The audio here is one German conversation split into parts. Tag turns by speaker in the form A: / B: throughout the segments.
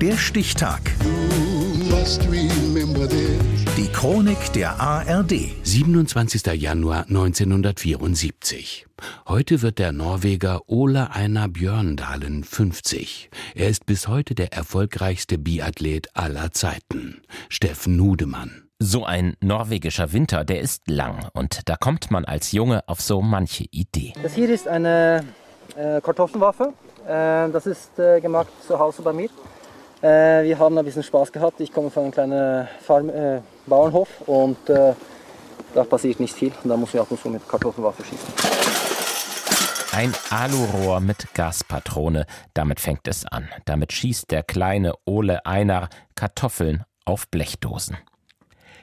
A: Der Stichtag. Die Chronik der ARD.
B: 27. Januar 1974. Heute wird der Norweger Ole Einar Björndalen 50. Er ist bis heute der erfolgreichste Biathlet aller Zeiten. Steffen Nudemann.
C: So ein norwegischer Winter, der ist lang und da kommt man als Junge auf so manche Idee.
D: Das hier ist eine äh, Kartoffelwaffe. Äh, das ist äh, gemacht zu Hause bei mir. Äh, wir haben ein bisschen Spaß gehabt. Ich komme von einem kleinen Farm, äh, Bauernhof und äh, da passiert nicht viel. Und da muss ich ab und zu mit Kartoffelwaffe schießen.
C: Ein Alurohr mit Gaspatrone, damit fängt es an. Damit schießt der kleine Ole Einar Kartoffeln auf Blechdosen.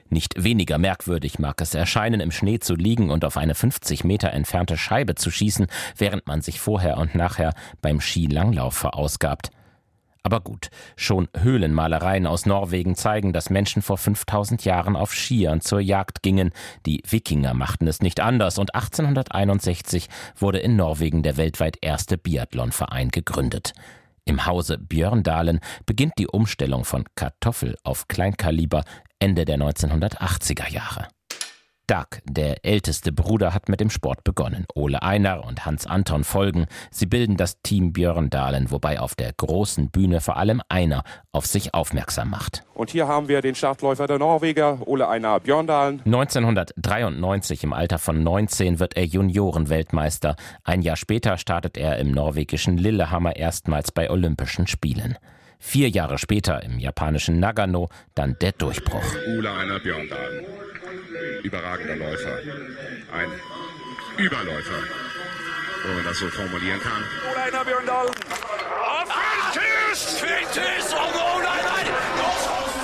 C: Nicht weniger merkwürdig mag es erscheinen, im Schnee zu liegen und auf eine 50 Meter entfernte Scheibe zu schießen, während man sich vorher und nachher beim Skilanglauf verausgabt. Aber gut, schon Höhlenmalereien aus Norwegen zeigen, dass Menschen vor 5000 Jahren auf Skiern zur Jagd gingen. Die Wikinger machten es nicht anders und 1861 wurde in Norwegen der weltweit erste Biathlonverein gegründet. Im Hause Björndalen beginnt die Umstellung von Kartoffel auf Kleinkaliber Ende der 1980er Jahre. Doug, der älteste Bruder, hat mit dem Sport begonnen. Ole Einar und Hans Anton folgen. Sie bilden das Team Björndalen, wobei auf der großen Bühne vor allem einer auf sich aufmerksam macht.
E: Und hier haben wir den Startläufer der Norweger, Ole Einar Björndalen.
C: 1993 im Alter von 19 wird er Juniorenweltmeister. Ein Jahr später startet er im norwegischen Lillehammer erstmals bei Olympischen Spielen. Vier Jahre später im japanischen Nagano dann der Durchbruch.
E: Ole Einar Björndalen. Überragender Läufer. Ein Überläufer, wenn man das so formulieren kann. Björndalen.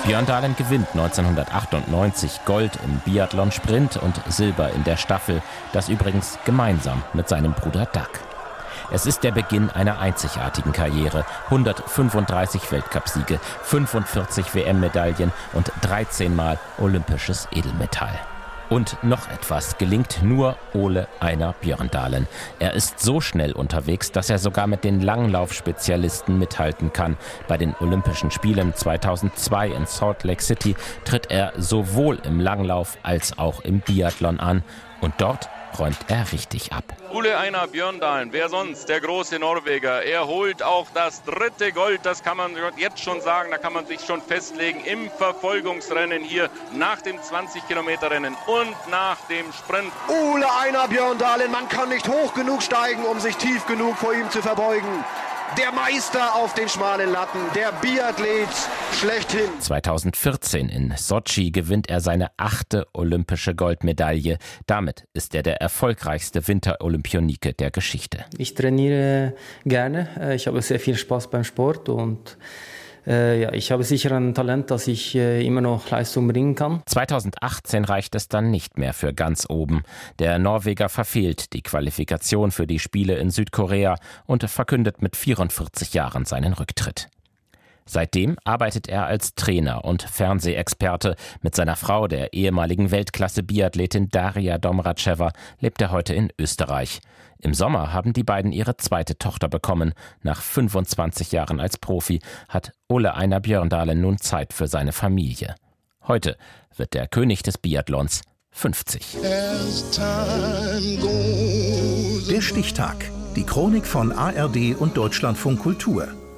C: Björndalen gewinnt 1998 Gold im Biathlon-Sprint und Silber in der Staffel, das übrigens gemeinsam mit seinem Bruder Doug. Es ist der Beginn einer einzigartigen Karriere. 135 Weltcupsiege, 45 WM-Medaillen und 13 Mal olympisches Edelmetall. Und noch etwas gelingt nur Ole Einar Björndalen. Er ist so schnell unterwegs, dass er sogar mit den Langlaufspezialisten mithalten kann. Bei den Olympischen Spielen 2002 in Salt Lake City tritt er sowohl im Langlauf als auch im Biathlon an. Und dort räumt er richtig ab.
F: Ole Einar Björndalen, wer sonst, der große Norweger. Er holt auch das dritte Gold, das kann man jetzt schon sagen, da kann man sich schon festlegen im Verfolgungsrennen hier nach dem 20-Kilometer-Rennen und nach dem Sprint.
G: Ole Einar Björndalen, man kann nicht hoch genug steigen, um sich tief genug vor ihm zu verbeugen der Meister auf den schmalen Latten, der Biathlet schlechthin.
C: 2014 in Sochi gewinnt er seine achte olympische Goldmedaille. Damit ist er der erfolgreichste Winterolympionike der Geschichte.
D: Ich trainiere gerne, äh, ich habe sehr viel Spaß beim Sport und äh, ja, ich habe sicher ein Talent, dass ich äh, immer noch Leistung bringen kann.
C: 2018 reicht es dann nicht mehr für ganz oben. Der Norweger verfehlt die Qualifikation für die Spiele in Südkorea und verkündet mit 44 Jahren seinen Rücktritt. Seitdem arbeitet er als Trainer und Fernsehexperte. Mit seiner Frau, der ehemaligen Weltklasse-Biathletin Daria Domracheva, lebt er heute in Österreich. Im Sommer haben die beiden ihre zweite Tochter bekommen. Nach 25 Jahren als Profi hat Ole Einar Björndalen nun Zeit für seine Familie. Heute wird der König des Biathlons 50.
A: Der Stichtag. Die Chronik von ARD und Deutschlandfunk Kultur.